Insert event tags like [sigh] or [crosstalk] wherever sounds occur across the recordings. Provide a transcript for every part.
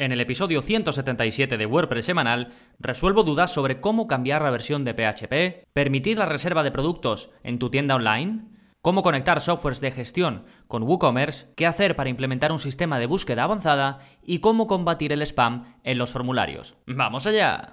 En el episodio 177 de WordPress semanal, resuelvo dudas sobre cómo cambiar la versión de PHP, permitir la reserva de productos en tu tienda online, cómo conectar softwares de gestión con WooCommerce, qué hacer para implementar un sistema de búsqueda avanzada y cómo combatir el spam en los formularios. ¡Vamos allá!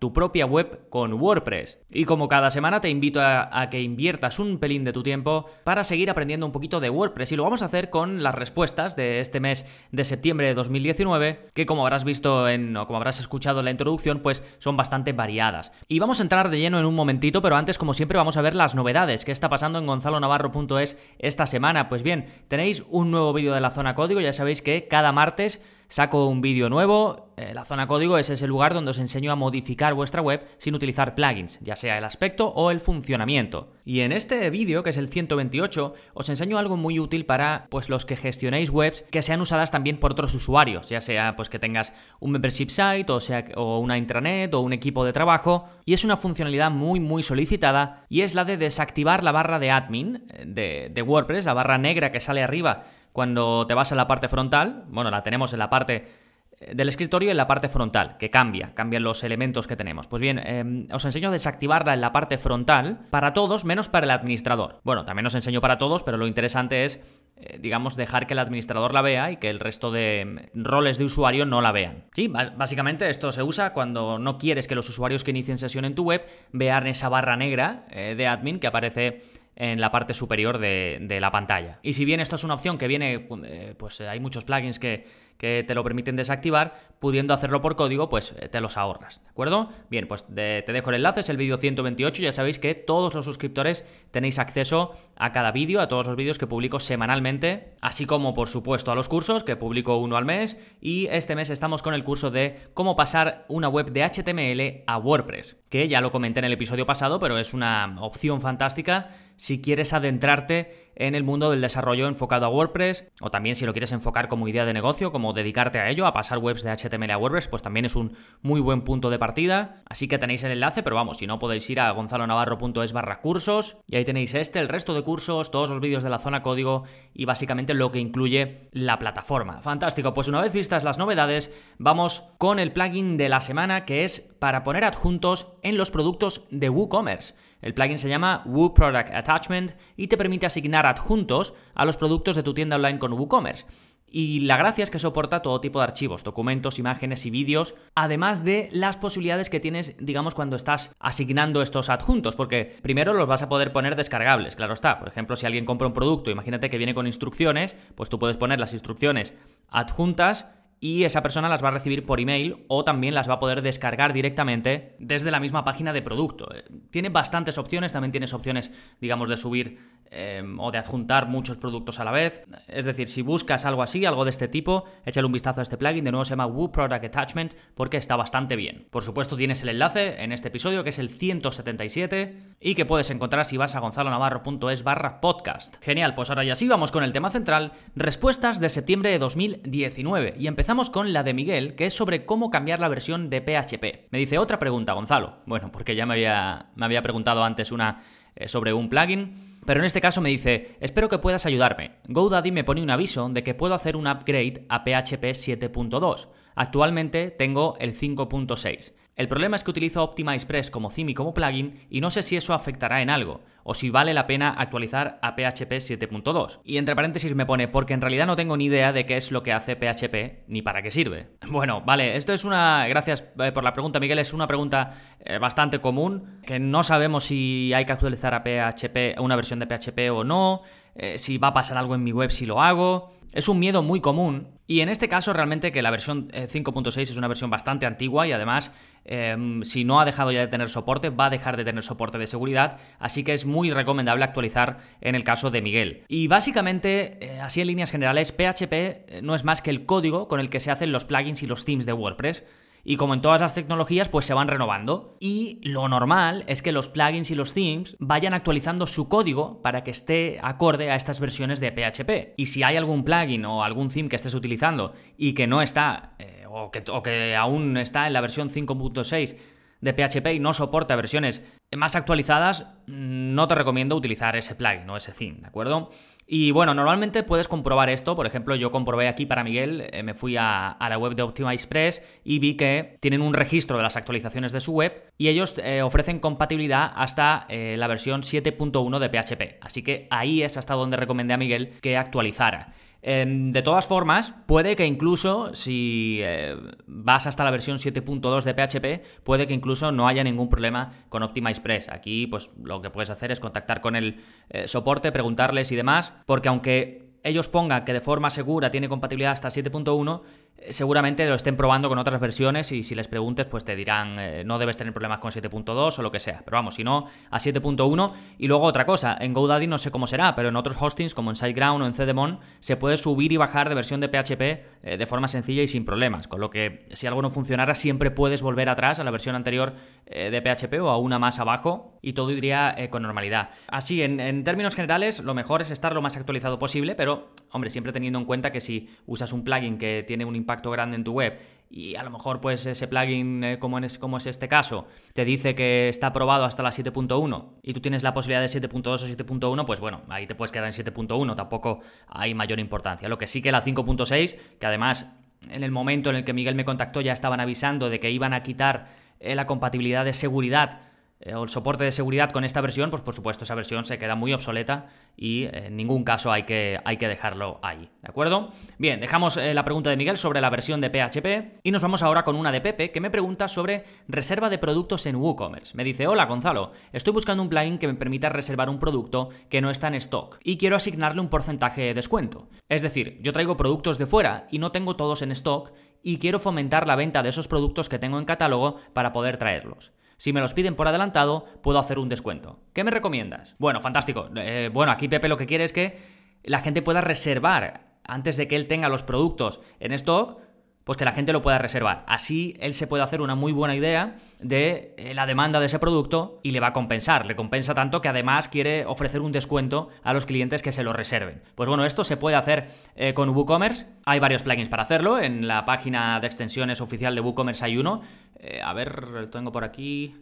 tu propia web con WordPress. Y como cada semana te invito a, que inviertas un pelín de tu tiempo para seguir aprendiendo un poquito de WordPress y lo vamos a hacer con las respuestas de este mes de septiembre de 2019, que como habrás visto en, o como habrás escuchado en la introducción, pues son bastante variadas. Y vamos a entrar de lleno en un momentito, pero antes como siempre vamos a ver las novedades que está pasando en gonzalonavarro.es esta semana. Pues bien, tenéis un nuevo vídeo de la zona código, ya sabéis que cada martes saco un vídeo nuevo. Eh, la zona código es ese lugar donde os enseño a modificar vuestra web sin utilizar plugins, ya sea el aspecto o el funcionamiento. Y en este vídeo, que es el 128, os enseño algo muy útil para pues, los que gestionéis webs que sean usadas también por otros usuarios, ya sea pues, que tengas un membership site o, sea, o una intranet o un equipo de trabajo. Y es una funcionalidad muy muy solicitada y es la de desactivar la barra de admin eh, de, de WordPress, la barra negra que sale arriba cuando te vas a la parte frontal, bueno, la tenemos en la parte eh, del escritorio en la parte frontal, que cambia, cambian los elementos que tenemos. Pues bien, em, os enseño a desactivarla en la parte frontal para todos, menos para el administrador. Bueno, también os enseño para todos, pero lo interesante es, eh, digamos, dejar que el administrador la vea y que el resto de em, roles de usuario no la vean. Sí, básicamente esto se usa cuando no quieres que los usuarios que inicien sesión en tu web vean esa barra negra eh, de admin que aparece en la parte superior de, la pantalla. Y si bien esto es una opción que viene, eh, pues hay muchos plugins que, que te lo permiten desactivar, pudiendo hacerlo por código, pues eh, te los ahorras, ¿de acuerdo? Bien, pues te dejo el enlace, es el vídeo 128, ya sabéis que todos los suscriptores tenéis acceso a cada vídeo, a todos los vídeos que publico semanalmente, así como por supuesto a los cursos, que publico uno al mes, y este mes estamos con el curso de cómo pasar una web de HTML a WordPress, que ya lo comenté en el episodio pasado, pero es una opción fantástica si quieres adentrarte en el mundo del desarrollo enfocado a WordPress, o también si lo quieres enfocar como idea de negocio, como dedicarte a ello, a pasar webs de HTML a WordPress, pues también es un muy buen punto de partida. Así que tenéis el enlace, pero vamos, si no podéis ir a gonzalonavarro.es barra cursos, y ahí tenéis este, el resto de cursos, todos los vídeos de la zona código y básicamente lo que incluye la plataforma. Fantástico, pues una vez vistas las novedades, vamos con el plugin de la semana que es para poner adjuntos en los productos de WooCommerce. El plugin se llama Woo Product Attachment y te permite asignar adjuntos a los productos de tu tienda online con WooCommerce. Y la gracia es que soporta todo tipo de archivos, documentos, imágenes y vídeos, además de las posibilidades que tienes, digamos, cuando estás asignando estos adjuntos, porque primero los vas a poder poner descargables, claro está. Por ejemplo, si alguien compra un producto, imagínate que viene con instrucciones, pues tú puedes poner las instrucciones adjuntas y esa persona las va a recibir por email o también las va a poder descargar directamente desde la misma página de producto. Tiene bastantes opciones, también tienes opciones, digamos, de subir em, o de adjuntar muchos productos a la vez. Es decir, si buscas algo así, algo de este tipo, échale un vistazo a este plugin. De nuevo se llama Woo Product Attachment porque está bastante bien. Por supuesto, tienes el enlace en este episodio que es el 177 y que puedes encontrar si vas a gonzalonavarro.es barra podcast. Genial, pues ahora ya sí vamos con el tema central, respuestas de septiembre de 2019 y empezamos Empezamos con la de Miguel, que es sobre cómo cambiar la versión de PHP. Me dice otra pregunta, Gonzalo. Bueno, porque ya me había, me había preguntado antes una eh, sobre un plugin. Pero en este caso me dice, espero que puedas ayudarme. GoDaddy me pone un aviso de que puedo hacer un upgrade a PHP 7.2. Actualmente tengo el 5.6. El problema es que utilizo OptimizePress como theme y como plugin y no sé si eso afectará en algo, o si vale la pena actualizar a PHP 7.2. Y entre paréntesis me pone, porque en realidad no tengo ni idea de qué es lo que hace PHP ni para qué sirve. [laughs] Bueno, vale, esto es una... Gracias eh, por la pregunta, Miguel, es una pregunta eh, bastante común, que no sabemos si hay que actualizar a PHP, una versión de PHP o no, eh, si va a pasar algo en mi web si lo hago. Es un miedo muy común y en este caso realmente que la versión 5.6 es una versión bastante antigua y además Em, si no ha dejado ya de tener soporte, va a dejar de tener soporte de seguridad, así que es muy recomendable actualizar en el caso de Miguel. Y básicamente, eh, así en líneas generales, PHP eh, no es más que el código con el que se hacen los plugins y los themes de WordPress. Y como en todas las tecnologías, pues se van renovando. Y lo normal es que los plugins y los themes vayan actualizando su código para que esté acorde a estas versiones de PHP. Y si hay algún plugin o algún theme que estés utilizando y que no está, eh, o, que, o que aún está en la versión 5.6, de PHP y no soporta versiones más actualizadas, no te recomiendo utilizar ese plugin o ese theme, ¿de acuerdo? Y bueno, normalmente puedes comprobar esto. Por ejemplo, yo comprobé aquí para Miguel, eh, me fui a, la web de OptimizePress y vi que tienen un registro de las actualizaciones de su web y ellos eh, ofrecen compatibilidad hasta eh, la versión 7.1 de PHP. Así que ahí es hasta donde recomendé a Miguel que actualizara. Em, de todas formas, puede que incluso si eh, vas hasta la versión 7.2 de PHP, puede que incluso no haya ningún problema con OptimizePress. Aquí, pues lo que puedes hacer es contactar con el eh, soporte, preguntarles y demás, porque aunque ellos pongan que de forma segura tiene compatibilidad hasta 7.1, eh, seguramente lo estén probando con otras versiones y si les preguntes pues te dirán eh, no debes tener problemas con 7.2 o lo que sea. Pero vamos, si no, a 7.1. Y luego otra cosa, en GoDaddy no sé cómo será, pero en otros hostings como en SiteGround o en Cedemon se puede subir y bajar de versión de PHP eh, de forma sencilla y sin problemas. Con lo que si algo no funcionara siempre puedes volver atrás a la versión anterior de PHP o a una más abajo y todo iría con normalidad. Así, en, en términos generales, lo mejor es estar lo más actualizado posible, pero hombre, siempre teniendo en cuenta que si usas un plugin que tiene un impacto impacto grande en tu web. Y a lo mejor pues ese plugin eh, como, es, como es este caso te dice que está aprobado hasta la 7.1 y tú tienes la posibilidad de 7.2 o 7.1 pues bueno ahí te puedes quedar en 7.1 tampoco hay mayor importancia. Lo que sí que la 5.6 que además en el momento en el que Miguel me contactó ya estaban avisando de que iban a quitar eh, la compatibilidad de seguridad o el soporte de seguridad con esta versión, pues por supuesto esa versión se queda muy obsoleta y eh, en ningún caso hay que, hay que dejarlo ahí, ¿de acuerdo? Bien, dejamos eh, la pregunta de Miguel sobre la versión de PHP y nos vamos ahora con una de Pepe que me pregunta sobre reserva de productos en WooCommerce. Me dice, hola Gonzalo, estoy buscando un plugin que me permita reservar un producto que no está en stock y quiero asignarle un porcentaje de descuento. Es decir, yo traigo productos de fuera y no tengo todos en stock y quiero fomentar la venta de esos productos que tengo en catálogo para poder traerlos. Si me los piden por adelantado, puedo hacer un descuento. ¿Qué me recomiendas? Bueno, fantástico. Eh, bueno, aquí Pepe lo que quiere es que la gente pueda reservar antes de que él tenga los productos en stock pues que la gente lo pueda reservar. Así él se puede hacer una muy buena idea de eh, la demanda de ese producto y le va a compensar. Le compensa tanto que además quiere ofrecer un descuento a los clientes que se lo reserven. Pues bueno, esto se puede hacer eh, con WooCommerce. Hay varios plugins para hacerlo. En la página de extensiones oficial de WooCommerce hay uno. Eh, a ver, lo tengo por aquí.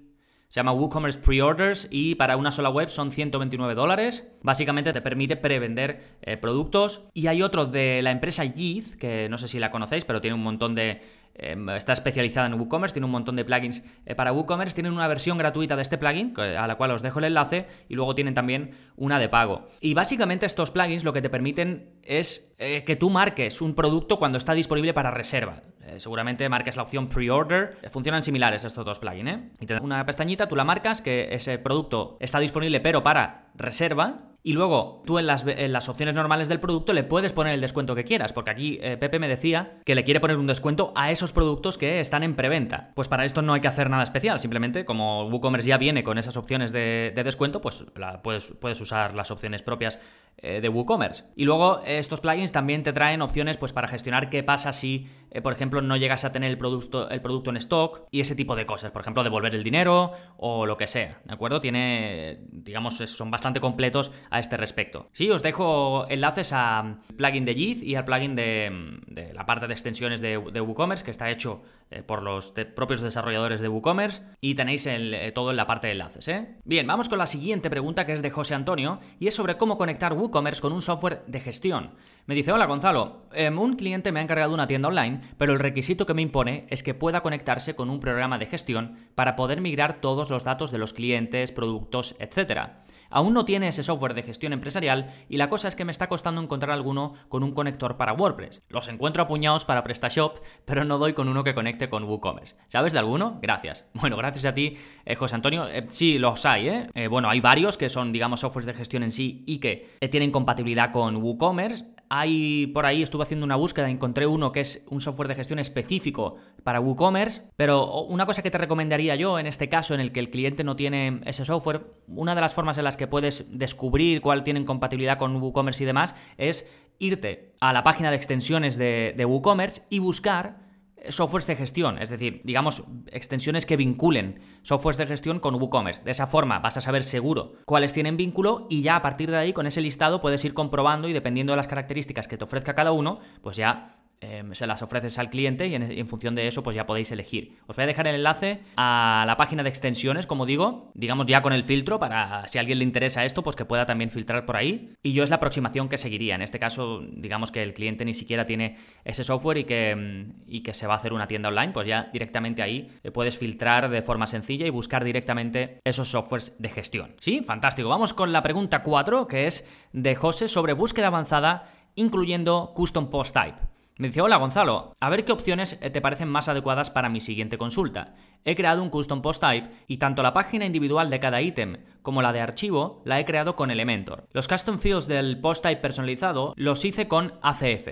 Se llama WooCommerce Pre-Orders y para una sola web son 129 dólares. Básicamente te permite prevender eh, productos. Y hay otro de la empresa Yeeth, que no sé si la conocéis, pero tiene un montón de Em, está especializada en WooCommerce, tiene un montón de plugins eh, para WooCommerce, tienen una versión gratuita de este plugin, a la cual os dejo el enlace, y luego tienen también una de pago. Y básicamente estos plugins lo que te permiten es eh, que tú marques un producto cuando está disponible para reserva. Eh, seguramente marques la opción pre-order. funcionan similares estos dos plugins, ¿eh? Y te una pestañita, tú la marcas, que ese producto está disponible pero para reserva, y luego tú en las, opciones normales del producto le puedes poner el descuento que quieras, porque aquí eh, Pepe me decía que le quiere poner un descuento a esos productos que están en preventa. Pues para esto no hay que hacer nada especial, simplemente como WooCommerce ya viene con esas opciones de, descuento, pues puedes, puedes usar las opciones propias eh, de WooCommerce. Y luego estos plugins también te traen opciones pues para gestionar qué pasa si, eh, por ejemplo, no llegas a tener el producto, el producto en stock y ese tipo de cosas. Por ejemplo, devolver el dinero o lo que sea, ¿de acuerdo? Tiene, digamos, son bastante completos a este respecto. Sí, os dejo enlaces al plugin de Yeeth y al plugin de, la parte de extensiones de, WooCommerce que está hecho eh, por los propios desarrolladores de WooCommerce y tenéis todo en la parte de enlaces. Bien, vamos con la siguiente pregunta que es de José Antonio y es sobre cómo conectar WooCommerce WooCommerce con un software de gestión. Me dice, hola Gonzalo, em, un cliente me ha encargado una tienda online, pero el requisito que me impone es que pueda conectarse con un programa de gestión para poder migrar todos los datos de los clientes, productos, etc. Aún no tiene ese software de gestión empresarial y la cosa es que me está costando encontrar alguno con un conector para WordPress. Los encuentro apuñados para PrestaShop, pero no doy con uno que conecte con WooCommerce. ¿Sabes de alguno? Gracias. [laughs] Bueno, gracias a ti, eh, José Antonio. Eh, sí, los hay, ¿eh? ¿eh? Bueno, hay varios que son, digamos, softwares de gestión en sí y que tienen compatibilidad con WooCommerce. Hay por ahí, estuve haciendo una búsqueda, encontré uno que es un software de gestión específico para WooCommerce, pero una cosa que te recomendaría yo en este caso en el que el cliente no tiene ese software, una de las formas en las que puedes descubrir cuál tiene compatibilidad con WooCommerce y demás es irte a la página de extensiones de, de WooCommerce y buscar softwares de gestión, es decir, digamos, extensiones que vinculen softwares de gestión con WooCommerce. De esa forma vas a saber seguro cuáles tienen vínculo y ya a partir de ahí, con ese listado, puedes ir comprobando y dependiendo de las características que te ofrezca cada uno, pues ya Em, se las ofreces al cliente y en, función de eso pues ya podéis elegir. Os voy a dejar el enlace a la página de extensiones, como digo, digamos ya con el filtro para si a alguien le interesa esto pues que pueda también filtrar por ahí. Y yo es la aproximación que seguiría. En este caso digamos que el cliente ni siquiera tiene ese software y que, em, y que se va a hacer una tienda online, pues ya directamente ahí puedes filtrar de forma sencilla y buscar directamente esos softwares de gestión. Sí, fantástico. Vamos con la pregunta 4 que es de José sobre búsqueda avanzada incluyendo Custom Post Type. Me dice, hola Gonzalo, a ver qué opciones eh, te parecen más adecuadas para mi siguiente consulta. He creado un custom post type y tanto la página individual de cada ítem como la de archivo la he creado con Elementor. Los custom fields del post type personalizado los hice con ACF,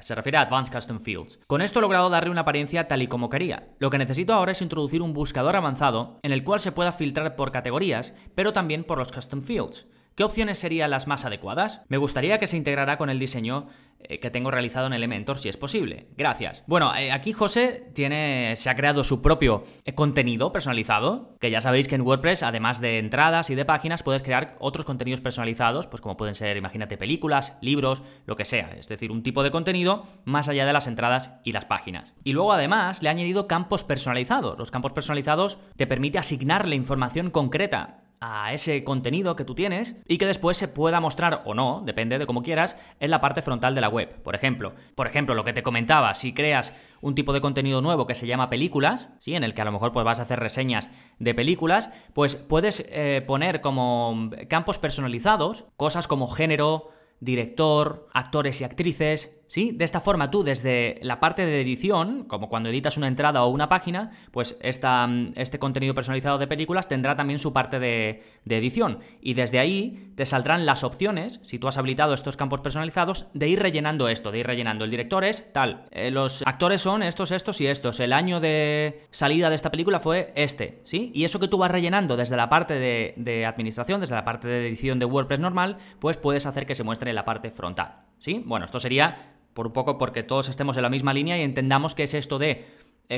se refiere a Advanced Custom Fields. Con esto he logrado darle una apariencia tal y como quería. Lo que necesito ahora es introducir un buscador avanzado en el cual se pueda filtrar por categorías, pero también por los custom fields. ¿Qué opciones serían las más adecuadas? Me gustaría que se integrara con el diseño eh, que tengo realizado en Elementor, si es posible. Gracias. Bueno, eh, aquí José tiene, se ha creado su propio eh, contenido personalizado, que ya sabéis que en WordPress, además de entradas y de páginas, puedes crear otros contenidos personalizados, pues como pueden ser, imagínate, películas, libros, lo que sea. Es decir, un tipo de contenido más allá de las entradas y las páginas. Y luego además le ha añadido campos personalizados. Los campos personalizados te permite asignarle información concreta a ese contenido que tú tienes y que después se pueda mostrar o no, depende de cómo quieras, en la parte frontal de la web. Por ejemplo, por ejemplo, lo que te comentaba, si creas un tipo de contenido nuevo que se llama películas, ¿sí? en el que a lo mejor pues, vas a hacer reseñas de películas, pues puedes eh, poner como campos personalizados cosas como género, director, actores y actrices, ¿sí? De esta forma tú desde la parte de edición, como cuando editas una entrada o una página, pues esta, mm, este contenido personalizado de películas tendrá también su parte de, edición. Y desde ahí te saldrán las opciones, si tú has habilitado estos campos personalizados, de ir rellenando esto, de ir rellenando. El director es tal, eh, los actores son estos, estos y estos. El año de salida de esta película fue este, ¿sí? Y eso que tú vas rellenando desde la parte de, de administración, desde la parte de edición de WordPress normal, pues puedes hacer que se muestre en la parte frontal. ¿Sí? Bueno, esto sería por un poco porque todos estemos en la misma línea y entendamos qué es esto de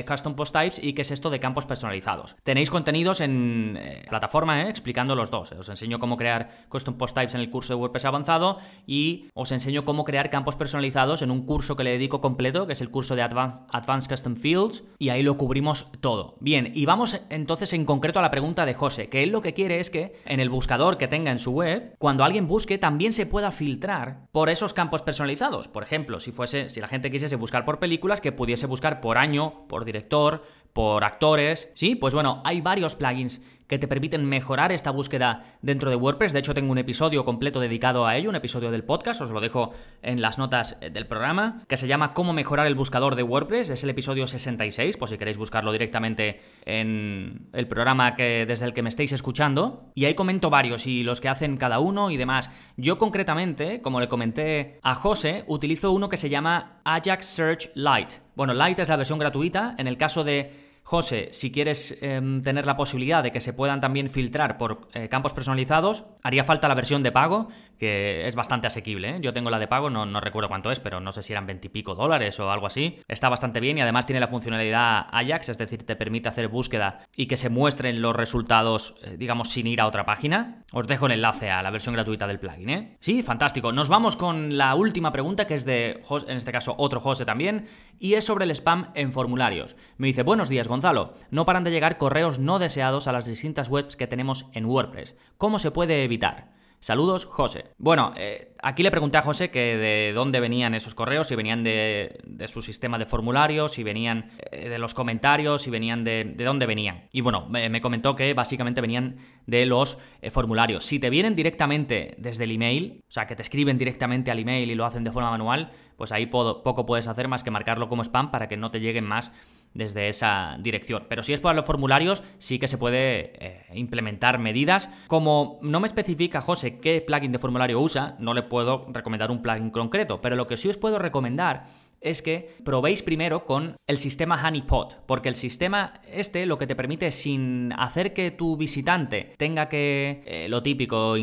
custom Post Types y qué es esto de campos personalizados. Tenéis contenidos en eh, plataforma eh, explicando los dos. Os enseño cómo crear Custom Post Types en el curso de WordPress avanzado y os enseño cómo crear campos personalizados en un curso que le dedico completo, que es el curso de Advanced, Custom Fields, y ahí lo cubrimos todo. Bien, y vamos entonces en concreto a la pregunta de José, que él lo que quiere es que en el buscador que tenga en su web, cuando alguien busque, también se pueda filtrar por esos campos personalizados. Por ejemplo, si fuese, si la gente quisiese buscar por películas, que pudiese buscar por año, por director, por actores. Sí, pues bueno, hay varios plugins que te permiten mejorar esta búsqueda dentro de WordPress. De hecho, tengo un episodio completo dedicado a ello, un episodio del podcast, os lo dejo en las notas eh, del programa, que se llama Cómo mejorar el buscador de WordPress. Es el episodio 66, por si queréis buscarlo directamente en el programa que, desde el que me estéis escuchando. Y ahí comento varios y los que hacen cada uno y demás. Yo concretamente, como le comenté a José, utilizo uno que se llama Ajax Search Lite. Bueno, Lite es la versión gratuita. En el caso de José, si quieres em, tener la posibilidad de que se puedan también filtrar por eh, campos personalizados, haría falta la versión de pago, que es bastante asequible. ¿eh? Yo tengo la de pago, no, no, recuerdo cuánto es, pero no sé si eran 20 y pico dólares o algo así. Está bastante bien y además tiene la funcionalidad Ajax, es decir, te permite hacer búsqueda y que se muestren los resultados, eh, digamos, sin ir a otra página. Os dejo el enlace a la versión gratuita del plugin. Sí, fantástico. Nos vamos con la última pregunta, que es de, en este caso, otro José también, y es sobre el spam en formularios. Me dice, buenos días, Gonzalo, no paran de llegar correos no deseados a las distintas webs que tenemos en WordPress. ¿Cómo se puede evitar? Saludos, José. Bueno, eh, aquí le pregunté a José que de dónde venían esos correos, si venían de, su sistema de formularios, si venían eh, de los comentarios, si venían de, de dónde venían. Y bueno, me, comentó que básicamente venían de los eh, formularios. Si te vienen directamente desde el email, o sea, que te escriben directamente al email y lo hacen de forma manual, pues ahí poco puedes hacer más que marcarlo como spam para que no te lleguen más desde esa dirección. Pero si es para los formularios, sí que se puede eh, implementar medidas. Como no me especifica José qué plugin de formulario usa, no le puedo recomendar un plugin concreto, pero lo que sí os puedo recomendar es que probéis primero con el sistema Honeypot, porque el sistema este lo que te permite sin hacer que tu visitante tenga que, eh, lo típico,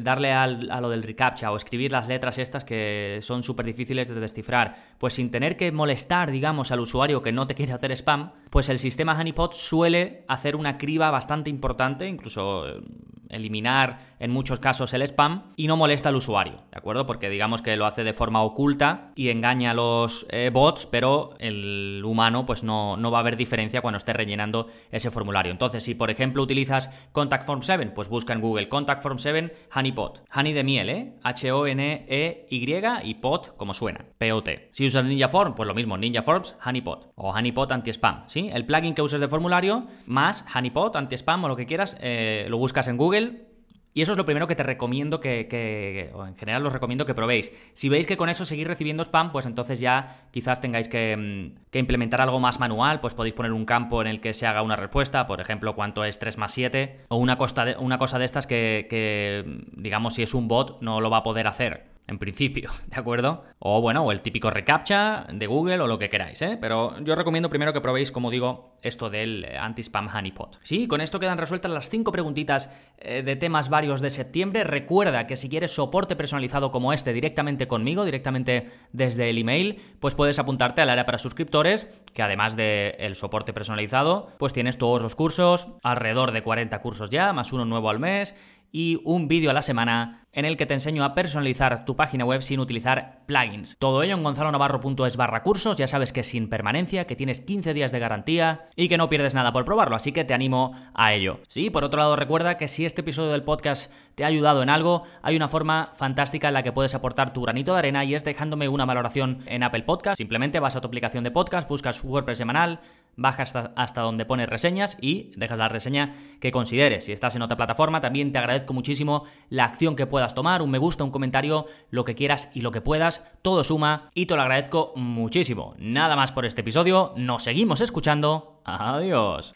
darle a lo del reCAPTCHA o escribir las letras estas que son súper difíciles de descifrar, pues sin tener que molestar, digamos, al usuario que no te quiere hacer spam, pues el sistema Honeypot suele hacer una criba bastante importante, incluso eh, eliminar en muchos casos el spam y no molesta al usuario, ¿de acuerdo? Porque digamos que lo hace de forma oculta y engaña a los eh, bots, pero el humano pues no, no va a haber diferencia cuando esté rellenando ese formulario. Entonces, si por ejemplo utilizas Contact Form 7, pues busca en Google Contact Form 7 Honeypot. Honey de miel, ¿eh? H-O-N-E-Y y pot como suena, P-O-T. Si usas Ninja Form, pues lo mismo, Ninja Forms Honeypot o Honeypot anti-spam, ¿sí? El plugin que uses de formulario más Honeypot anti-spam o lo que quieras, eh, lo buscas en Google y eso es lo primero que te recomiendo que, o en general os recomiendo que probéis. Si veis que con eso seguís recibiendo spam, pues entonces ya quizás tengáis que, mm, implementar algo más manual, pues podéis poner un campo en el que se haga una respuesta, por ejemplo, cuánto es 3 más 7, o una, de, una cosa de estas que, digamos, si es un bot, no lo va a poder hacer en principio, [laughs] ¿de acuerdo? O bueno, o el típico reCAPTCHA de Google o lo que queráis, ¿eh? Pero yo recomiendo primero que probéis, como digo, esto del eh, anti-spam honeypot. Sí, con esto quedan resueltas las cinco preguntitas eh, de temas varios de septiembre. Recuerda que si quieres soporte personalizado como este directamente conmigo, directamente desde el email, pues puedes apuntarte al área para suscriptores, que además del soporte personalizado, pues tienes todos los cursos, alrededor de 40 cursos ya, más uno nuevo al mes y un vídeo a la semana en el que te enseño a personalizar tu página web sin utilizar plugins. Todo ello en gonzalonavarro.es barra cursos, ya sabes que es sin permanencia, que tienes 15 días de garantía y que no pierdes nada por probarlo, así que te animo a ello. Sí, por otro lado recuerda que si este episodio del podcast te ha ayudado en algo, hay una forma fantástica en la que puedes aportar tu granito de arena y es dejándome una valoración en Apple Podcast. Simplemente vas a tu aplicación de podcast, buscas WordPress semanal, hasta, hasta donde pones reseñas y dejas la reseña que consideres. Si estás en otra plataforma, también te agradezco muchísimo la acción que puedas tomar, un me gusta, un comentario, lo que quieras y lo que puedas, todo suma y te lo agradezco muchísimo. Nada más por este episodio, nos seguimos escuchando. Adiós.